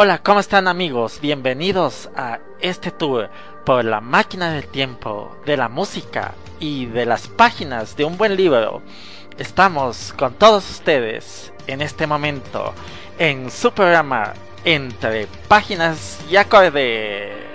Hola, ¿cómo están amigos? Bienvenidos a este tour por la máquina del tiempo, de la música y de las páginas de un buen libro. Estamos con todos ustedes en este momento en su programa Entre Páginas y Acordes.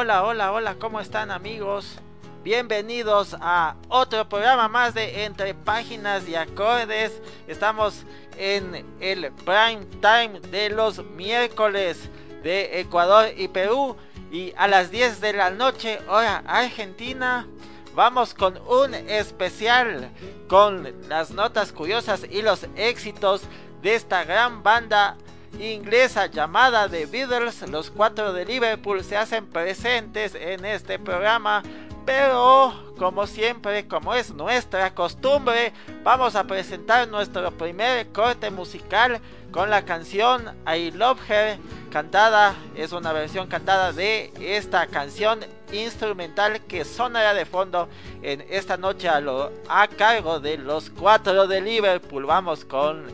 Hola, hola, hola, ¿cómo están amigos? Bienvenidos a otro programa más de Entre Páginas y Acordes. Estamos en el prime time de los miércoles de Ecuador y Perú. Y a las 10 de la noche, hora Argentina, vamos con un especial con las notas curiosas y los éxitos de esta gran banda inglesa llamada The Beatles, los cuatro de Liverpool se hacen presentes en este programa, pero como siempre, como es nuestra costumbre, vamos a presentar nuestro primer corte musical con la canción I Love Her, cantada, es una versión cantada de esta canción instrumental que sonará de fondo en esta noche a, a cargo de los cuatro de Liverpool. Vamos con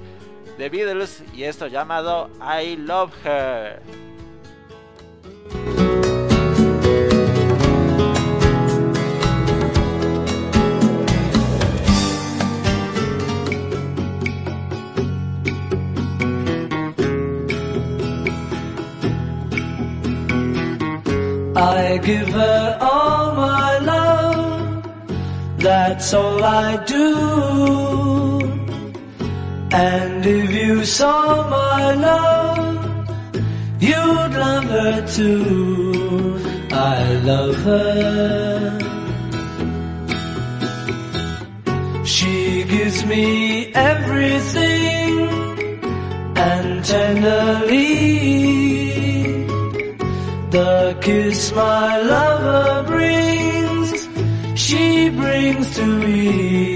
The Beatles y esto llamado I Love Her. I give her all my love, that's all I do. And if you saw my love, you'd love her too. I love her. She gives me everything and tenderly the kiss my lover brings, she brings to me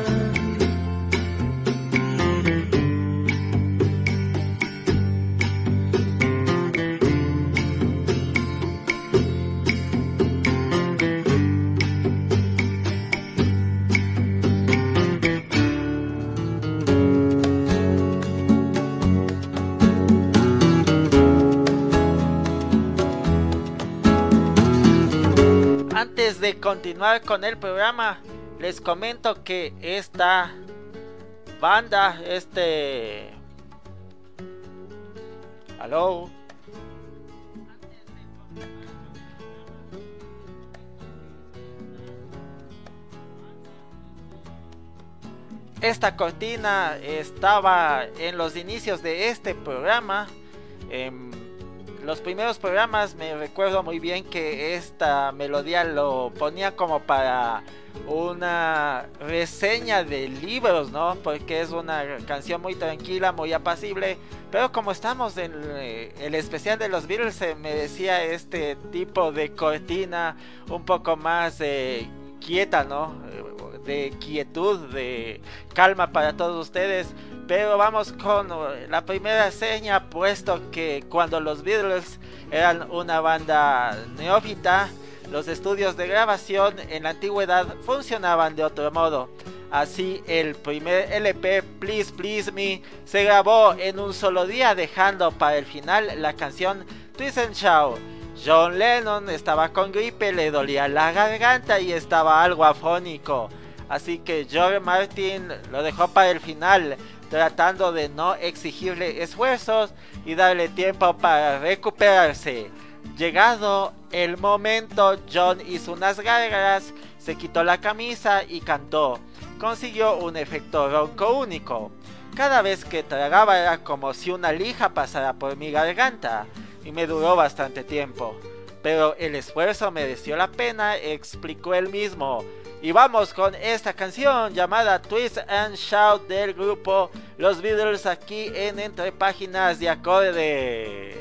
De continuar con el programa, les comento que esta banda, este... Aló. Esta cortina estaba en los inicios de este programa. En los primeros programas me recuerdo muy bien que esta melodía lo ponía como para una reseña de libros, ¿no? Porque es una canción muy tranquila, muy apacible. Pero como estamos en eh, el especial de los Beatles, se me decía este tipo de cortina un poco más eh, quieta, ¿no? de quietud, de calma para todos ustedes. Pero vamos con la primera seña, puesto que cuando los Beatles eran una banda neófita, los estudios de grabación en la antigüedad funcionaban de otro modo. Así el primer LP Please Please Me se grabó en un solo día dejando para el final la canción Twist and Shout. John Lennon estaba con gripe, le dolía la garganta y estaba algo afónico. Así que George Martin lo dejó para el final, tratando de no exigirle esfuerzos y darle tiempo para recuperarse. Llegado el momento, John hizo unas gárgaras, se quitó la camisa y cantó. Consiguió un efecto ronco único. Cada vez que tragaba era como si una lija pasara por mi garganta y me duró bastante tiempo. Pero el esfuerzo mereció la pena, explicó él mismo. Y vamos con esta canción llamada Twist and Shout del grupo Los Beatles aquí en Entre Páginas de Acordes.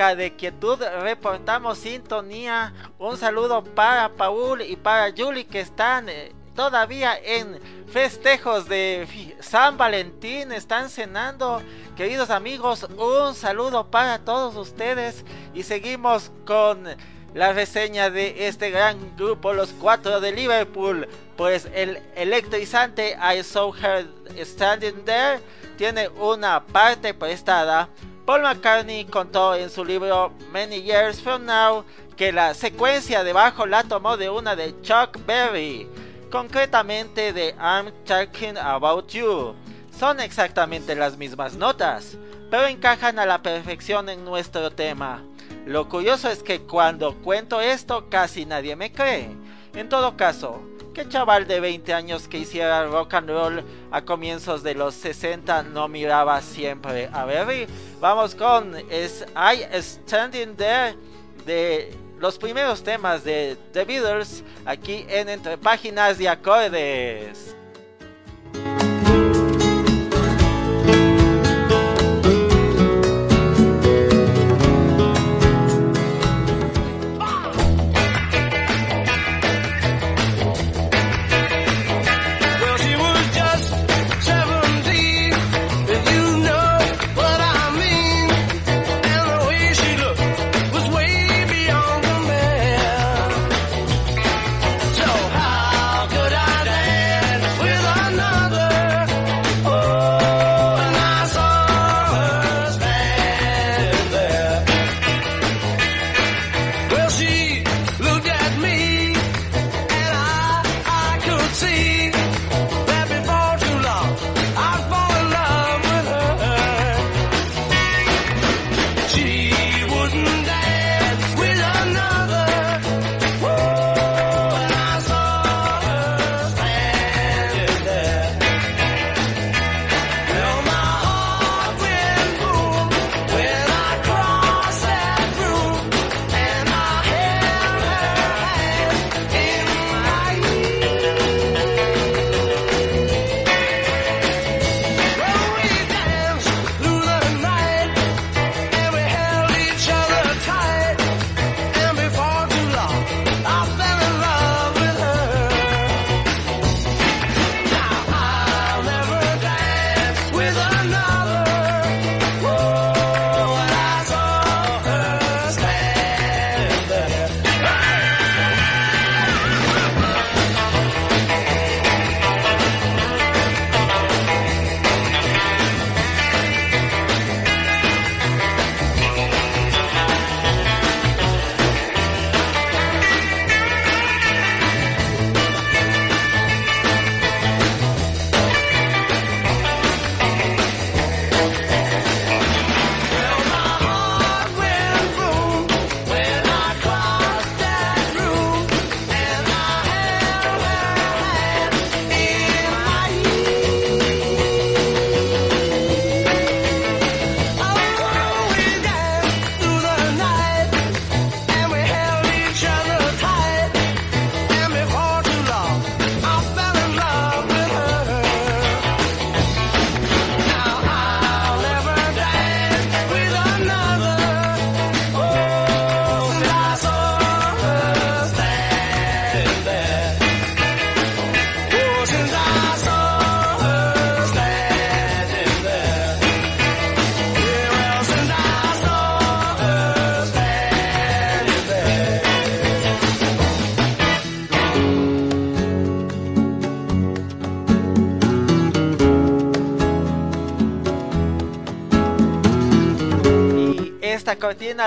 De quietud reportamos sintonía. Un saludo para Paul y para Julie que están eh, todavía en festejos de San Valentín, están cenando. Queridos amigos, un saludo para todos ustedes y seguimos con la reseña de este gran grupo, los cuatro de Liverpool. Pues el electrizante I Saw Her Standing There tiene una parte prestada. Paul McCartney contó en su libro Many Years From Now que la secuencia de bajo la tomó de una de Chuck Berry, concretamente de I'm Talking About You. Son exactamente las mismas notas, pero encajan a la perfección en nuestro tema. Lo curioso es que cuando cuento esto casi nadie me cree. En todo caso, ¿qué chaval de 20 años que hiciera rock and roll a comienzos de los 60 no miraba siempre a Berry? Vamos con es I Standing There de los primeros temas de The Beatles aquí en Entre Páginas de Acordes.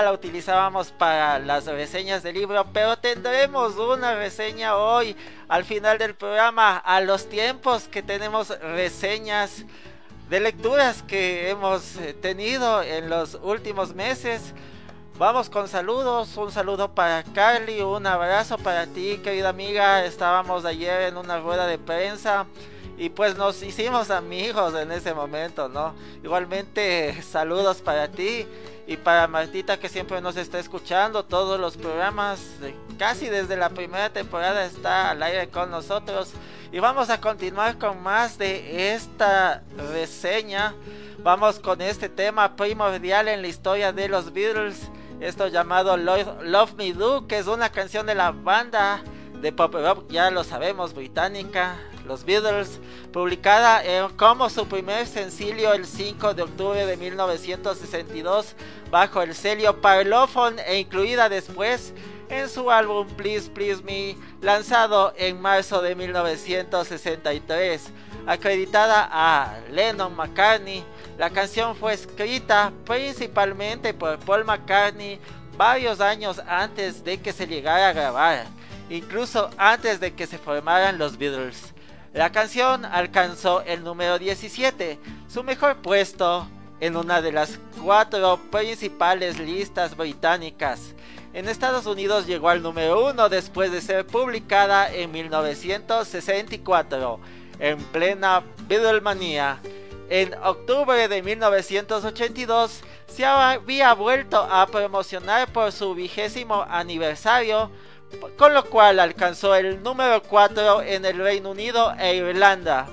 La utilizábamos para las reseñas del libro, pero tendremos una reseña hoy al final del programa, a los tiempos que tenemos reseñas de lecturas que hemos eh, tenido en los últimos meses. Vamos con saludos, un saludo para Carly, un abrazo para ti querida amiga, estábamos ayer en una rueda de prensa y pues nos hicimos amigos en ese momento, ¿no? Igualmente saludos para ti y para Martita que siempre nos está escuchando todos los programas, casi desde la primera temporada está al aire con nosotros. Y vamos a continuar con más de esta reseña. Vamos con este tema primordial en la historia de los Beatles. Esto llamado Love, Me Do, que es una canción de la banda de pop rock, ya lo sabemos, británica, los Beatles, publicada como su primer sencillo el 5 de octubre de 1962 bajo el sello Parlophone e incluida después en su álbum Please Please Me, lanzado en marzo de 1963. Acreditada a Lennon McCartney, la canción fue escrita principalmente por Paul McCartney varios años antes de que se llegara a grabar, incluso antes de que se formaran los Beatles. La canción alcanzó el número 17, su mejor puesto en una de las cuatro principales listas británicas. En Estados Unidos llegó al número 1 después de ser publicada en 1964, en plena Beatlemania. En octubre de 1982 se había vuelto a promocionar por su vigésimo aniversario con lo cual alcanzó el número 4 en el Reino Unido e Irlanda.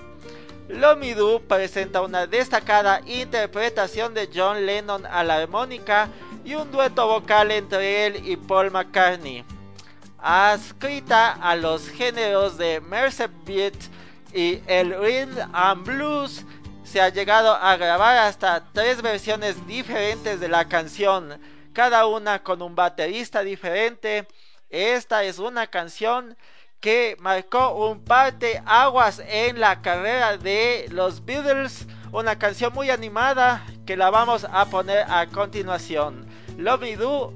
Lomidu presenta una destacada interpretación de John Lennon a la armónica y un dueto vocal entre él y Paul McCartney. Adscrita a los géneros de Mercer Beat y el Rhythm and Blues, se ha llegado a grabar hasta tres versiones diferentes de la canción, cada una con un baterista diferente esta es una canción que marcó un parte aguas en la carrera de los Beatles. Una canción muy animada que la vamos a poner a continuación. Love Me Do,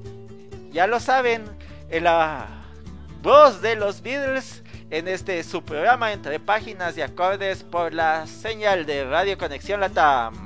ya lo saben, en la voz de los Beatles en este su programa entre páginas y acordes por la señal de Radio Conexión Latam.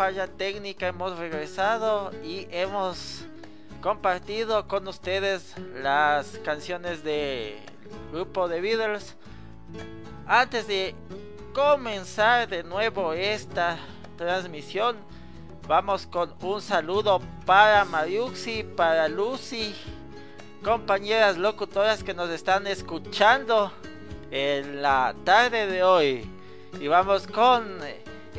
Falla técnica hemos regresado y hemos compartido con ustedes las canciones de grupo de Beatles. Antes de comenzar de nuevo esta transmisión, vamos con un saludo para Mariuxi, para Lucy, compañeras locutoras que nos están escuchando en la tarde de hoy. Y vamos con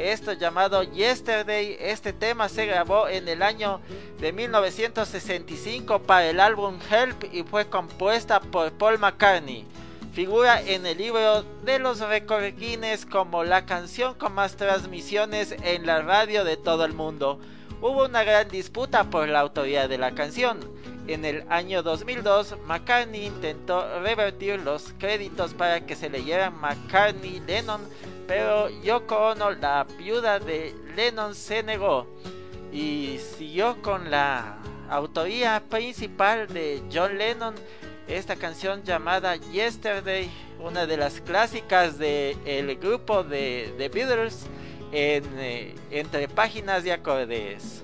esto llamado Yesterday. Este tema se grabó en el año de 1965 para el álbum Help y fue compuesta por Paul McCartney. Figura en el libro de los récords Guinness como la canción con más transmisiones en la radio de todo el mundo. Hubo una gran disputa por la autoría de la canción. En el año 2002, McCartney intentó revertir los créditos para que se leyeran McCartney-Lennon, pero Yoko Ono, la viuda de Lennon, se negó y siguió con la autoría principal de John Lennon, esta canción llamada Yesterday, una de las clásicas del grupo de The Beatles en, eh, entre páginas de acordes.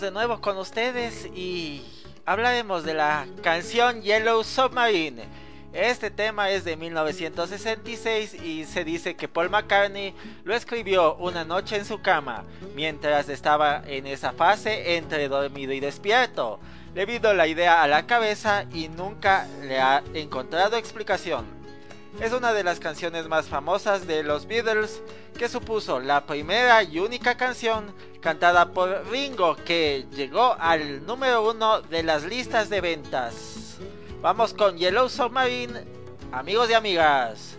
De nuevo con ustedes y hablaremos de la canción Yellow Submarine. Este tema es de 1966 y se dice que Paul McCartney lo escribió una noche en su cama, mientras estaba en esa fase entre dormido y despierto. Le vino la idea a la cabeza y nunca le ha encontrado explicación. Es una de las canciones más famosas de los Beatles que supuso la primera y única canción cantada por Ringo que llegó al número uno de las listas de ventas. Vamos con Yellow Submarine, amigos y amigas.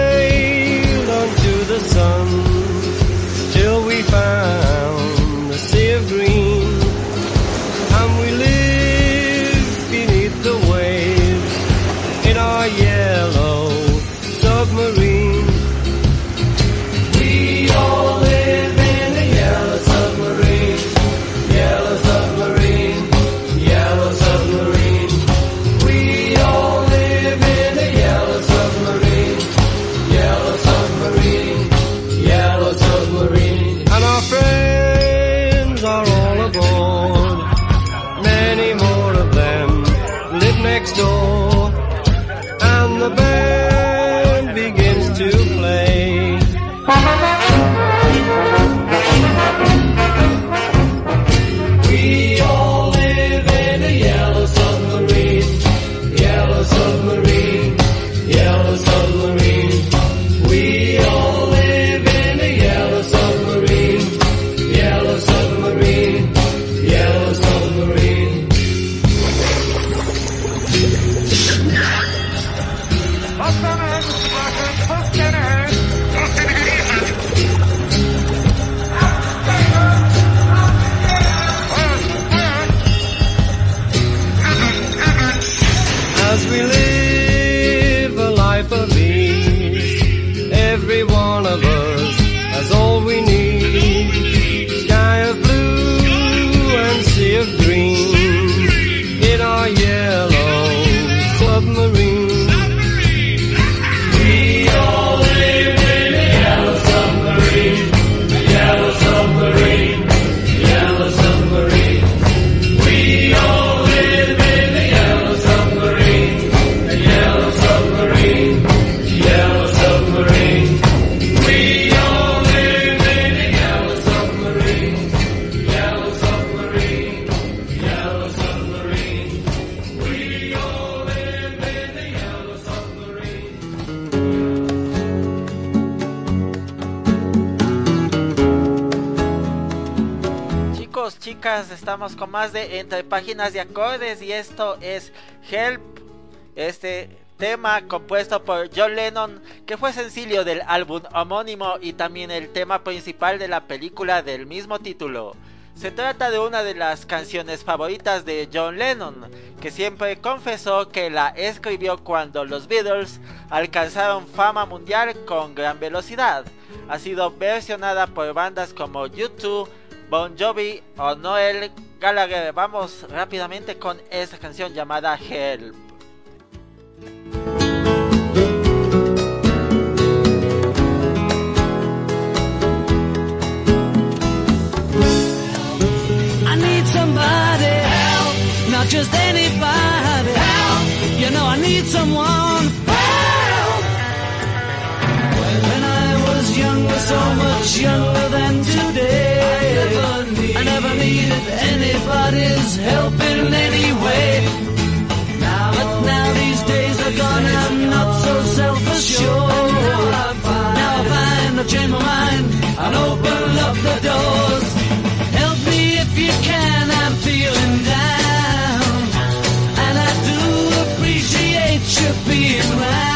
believe. Estamos con más de entre páginas de acordes y esto es Help, este tema compuesto por John Lennon que fue sencillo del álbum homónimo y también el tema principal de la película del mismo título. Se trata de una de las canciones favoritas de John Lennon, que siempre confesó que la escribió cuando los Beatles alcanzaron fama mundial con gran velocidad. Ha sido versionada por bandas como U2, Bon Jovi o Noel Gallagher. Vamos rápidamente con esta canción llamada Help. I need somebody help, not just anybody help. You know I need someone help. When I was younger, so much younger anybody's help in any way. But now these days are gone, I'm not so self-assured. Now I find I've changed my mind and open up the doors. Help me if you can, I'm feeling down. And I do appreciate you being round.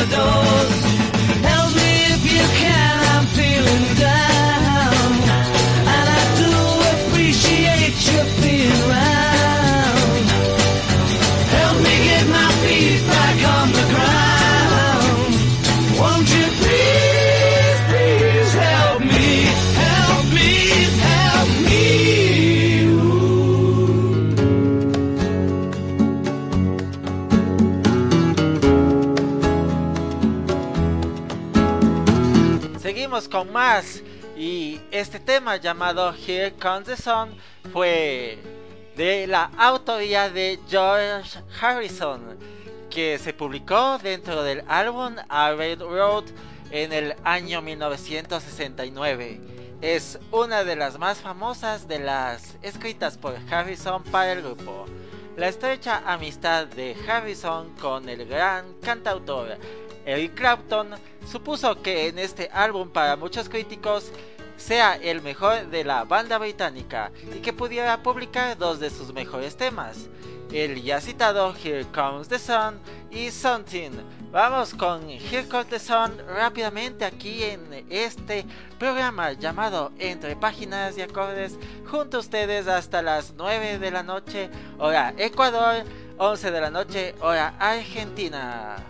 The doors. Más y este tema llamado Here Comes the Sun fue de la autoría de George Harrison que se publicó dentro del álbum Abbey Road en el año 1969. Es una de las más famosas de las escritas por Harrison para el grupo. La estrecha amistad de Harrison con el gran cantautor Eric Clapton supuso que en este álbum para muchos críticos sea el mejor de la banda británica y que pudiera publicar dos de sus mejores temas, el ya citado Here Comes the Sun y Something. Vamos con Here Comes the Sun rápidamente aquí en este programa llamado Entre Páginas y Acordes junto a ustedes hasta las 9 de la noche hora Ecuador, 11 de la noche hora Argentina.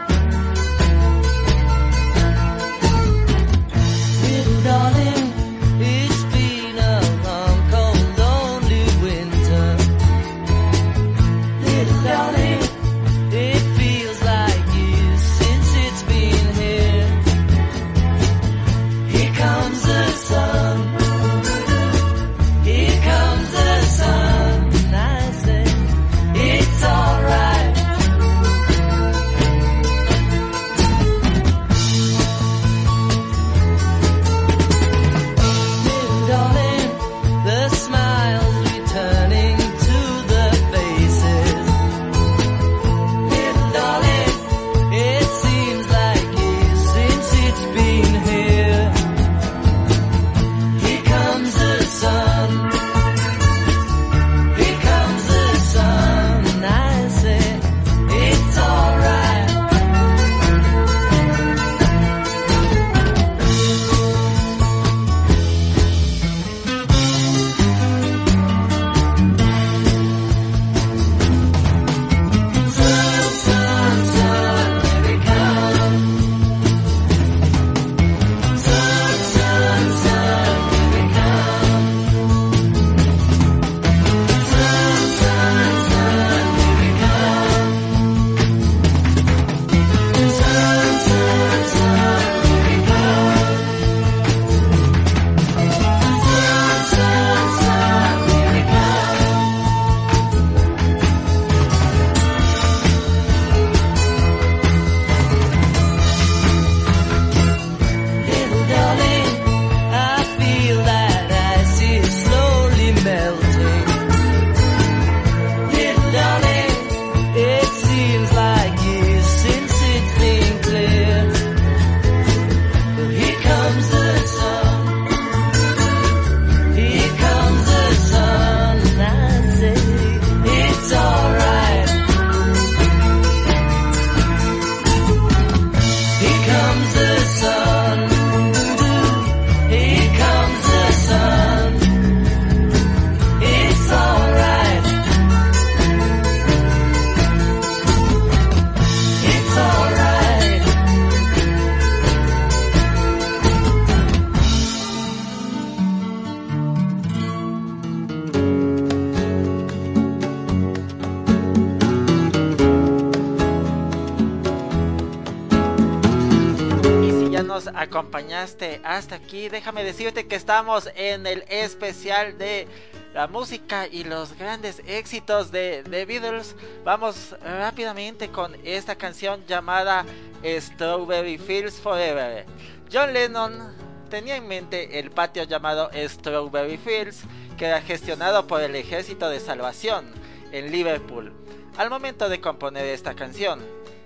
Hasta aquí. Déjame decirte que estamos en el especial de la música y los grandes éxitos de The Beatles. Vamos rápidamente con esta canción llamada Strawberry Fields Forever. John Lennon tenía en mente el patio llamado Strawberry Fields, que era gestionado por el Ejército de Salvación en Liverpool, al momento de componer esta canción.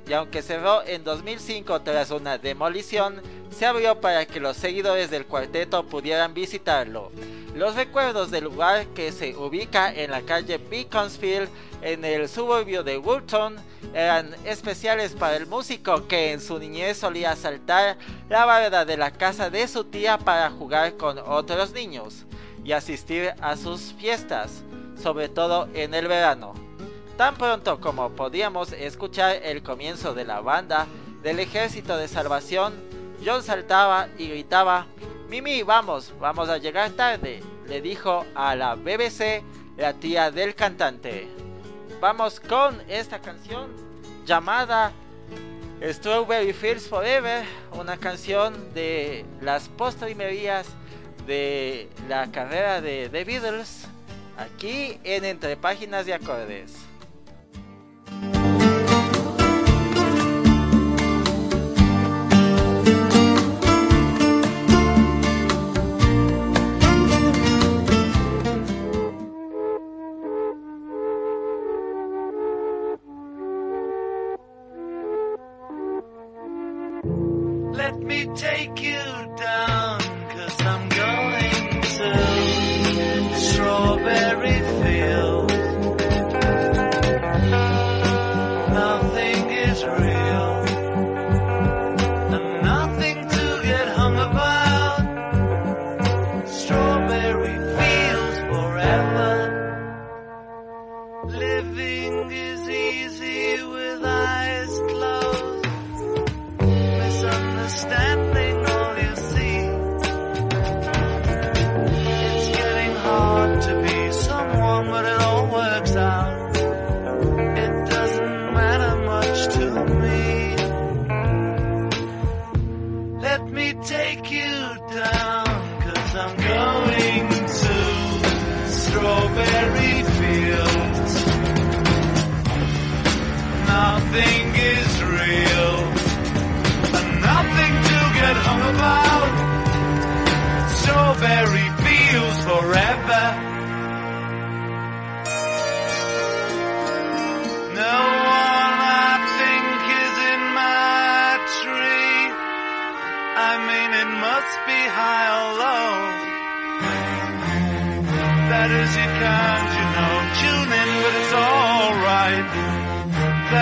Y aunque cerró en 2005 tras una demolición, se abrió para que los seguidores del cuarteto pudieran visitarlo. Los recuerdos del lugar que se ubica en la calle Beaconsfield en el suburbio de Woolton eran especiales para el músico que en su niñez solía saltar la barra de la casa de su tía para jugar con otros niños y asistir a sus fiestas, sobre todo en el verano. Tan pronto como podíamos escuchar el comienzo de la banda del ejército de salvación, John saltaba y gritaba, Mimi, vamos, vamos a llegar tarde, le dijo a la BBC la tía del cantante. Vamos con esta canción llamada Strawberry Fields Forever, una canción de las postrimerías de la carrera de The Beatles, aquí en Entre Páginas de Acordes. Living is easy with eyes closed. Misunderstanding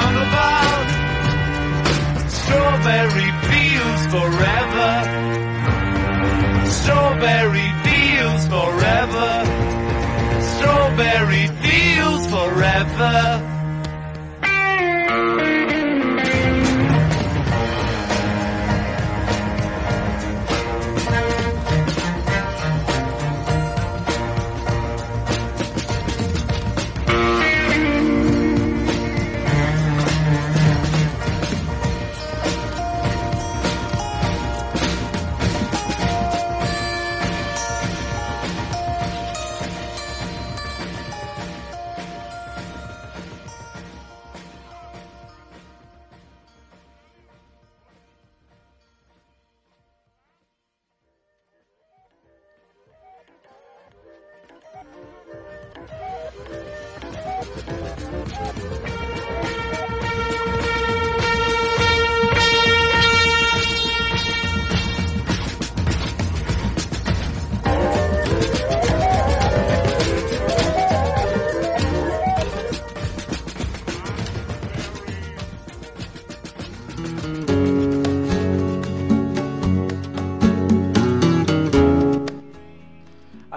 hung about. Strawberry fields forever. Strawberry fields forever. Strawberry fields forever.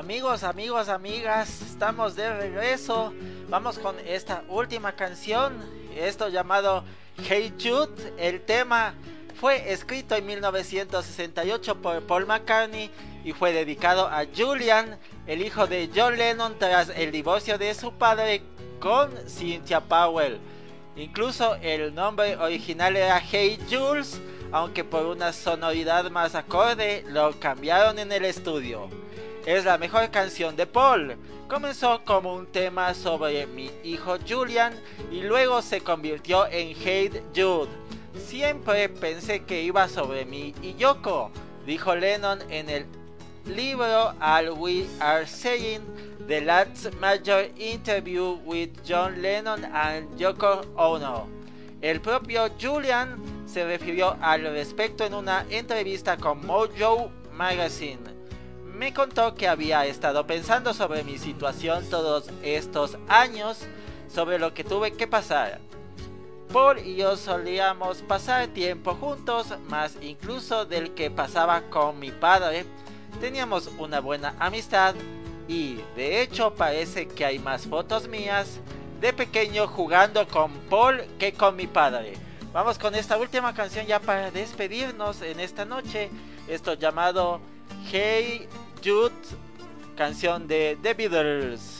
Amigos, amigos, amigas, estamos de regreso. Vamos con esta última canción, esto llamado Hey Jude. El tema fue escrito en 1968 por Paul McCartney y fue dedicado a Julian, el hijo de John Lennon tras el divorcio de su padre con Cynthia Powell. Incluso el nombre original era Hey Jules, aunque por una sonoridad más acorde lo cambiaron en el estudio. Es la mejor canción de Paul. Comenzó como un tema sobre mi hijo Julian y luego se convirtió en Hate Jude. Siempre pensé que iba sobre mí y Yoko, dijo Lennon en el libro All We Are Saying, The Last Major Interview with John Lennon and Yoko Ono. El propio Julian se refirió al respecto en una entrevista con Mojo Magazine. Me contó que había estado pensando sobre mi situación todos estos años, sobre lo que tuve que pasar. Paul y yo solíamos pasar tiempo juntos, más incluso del que pasaba con mi padre. Teníamos una buena amistad y de hecho parece que hay más fotos mías de pequeño jugando con Paul que con mi padre. Vamos con esta última canción ya para despedirnos en esta noche. Esto llamado Hey Jude, canción de The Beatles.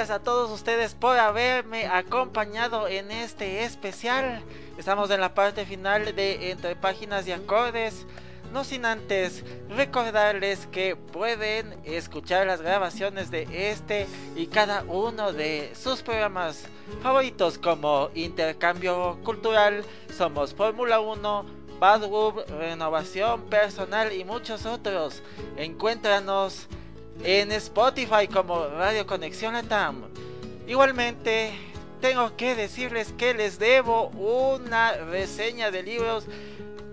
Gracias a todos ustedes por haberme acompañado en este especial. Estamos en la parte final de Entre Páginas y Acordes. No sin antes recordarles que pueden escuchar las grabaciones de este y cada uno de sus programas favoritos como Intercambio Cultural, Somos Fórmula 1, Badwood, Renovación Personal y muchos otros. Encuéntranos en Spotify como Radio Conexión Latam. Igualmente, tengo que decirles que les debo una reseña de libros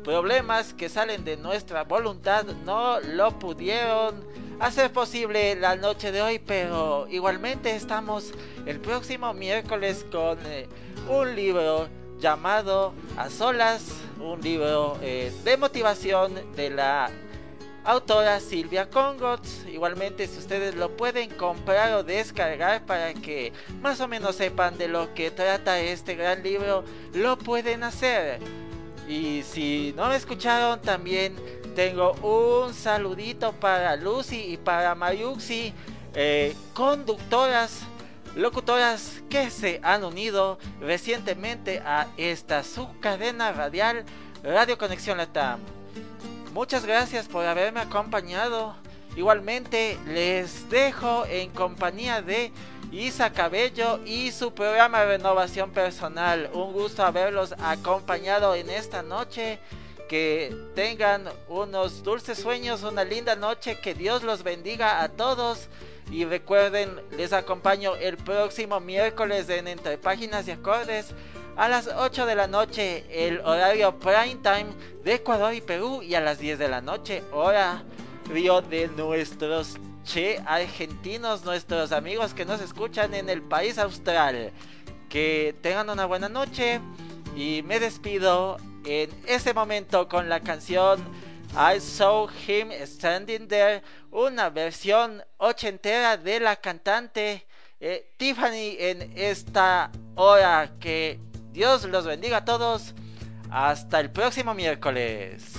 problemas que salen de nuestra voluntad no lo pudieron hacer posible la noche de hoy, pero igualmente estamos el próximo miércoles con eh, un libro llamado A Solas, un libro eh, de motivación de la autora Silvia Congots. Igualmente si ustedes lo pueden comprar o descargar para que más o menos sepan de lo que trata este gran libro, lo pueden hacer. Y si no me escucharon, también tengo un saludito para Lucy y para Mayuxi, eh, conductoras, locutoras que se han unido recientemente a esta subcadena radial Radio Conexión Latam. Muchas gracias por haberme acompañado. Igualmente les dejo en compañía de Isa Cabello y su programa renovación personal. Un gusto haberlos acompañado en esta noche. Que tengan unos dulces sueños, una linda noche. Que Dios los bendiga a todos. Y recuerden, les acompaño el próximo miércoles en Entre Páginas y Acordes a las 8 de la noche, el horario prime time de Ecuador y Perú. Y a las 10 de la noche, hora río de nuestros che argentinos, nuestros amigos que nos escuchan en el país austral. Que tengan una buena noche y me despido en este momento con la canción I Saw Him Standing There, una versión ochentera de la cantante eh, Tiffany en esta hora. Que Dios los bendiga a todos. Hasta el próximo miércoles.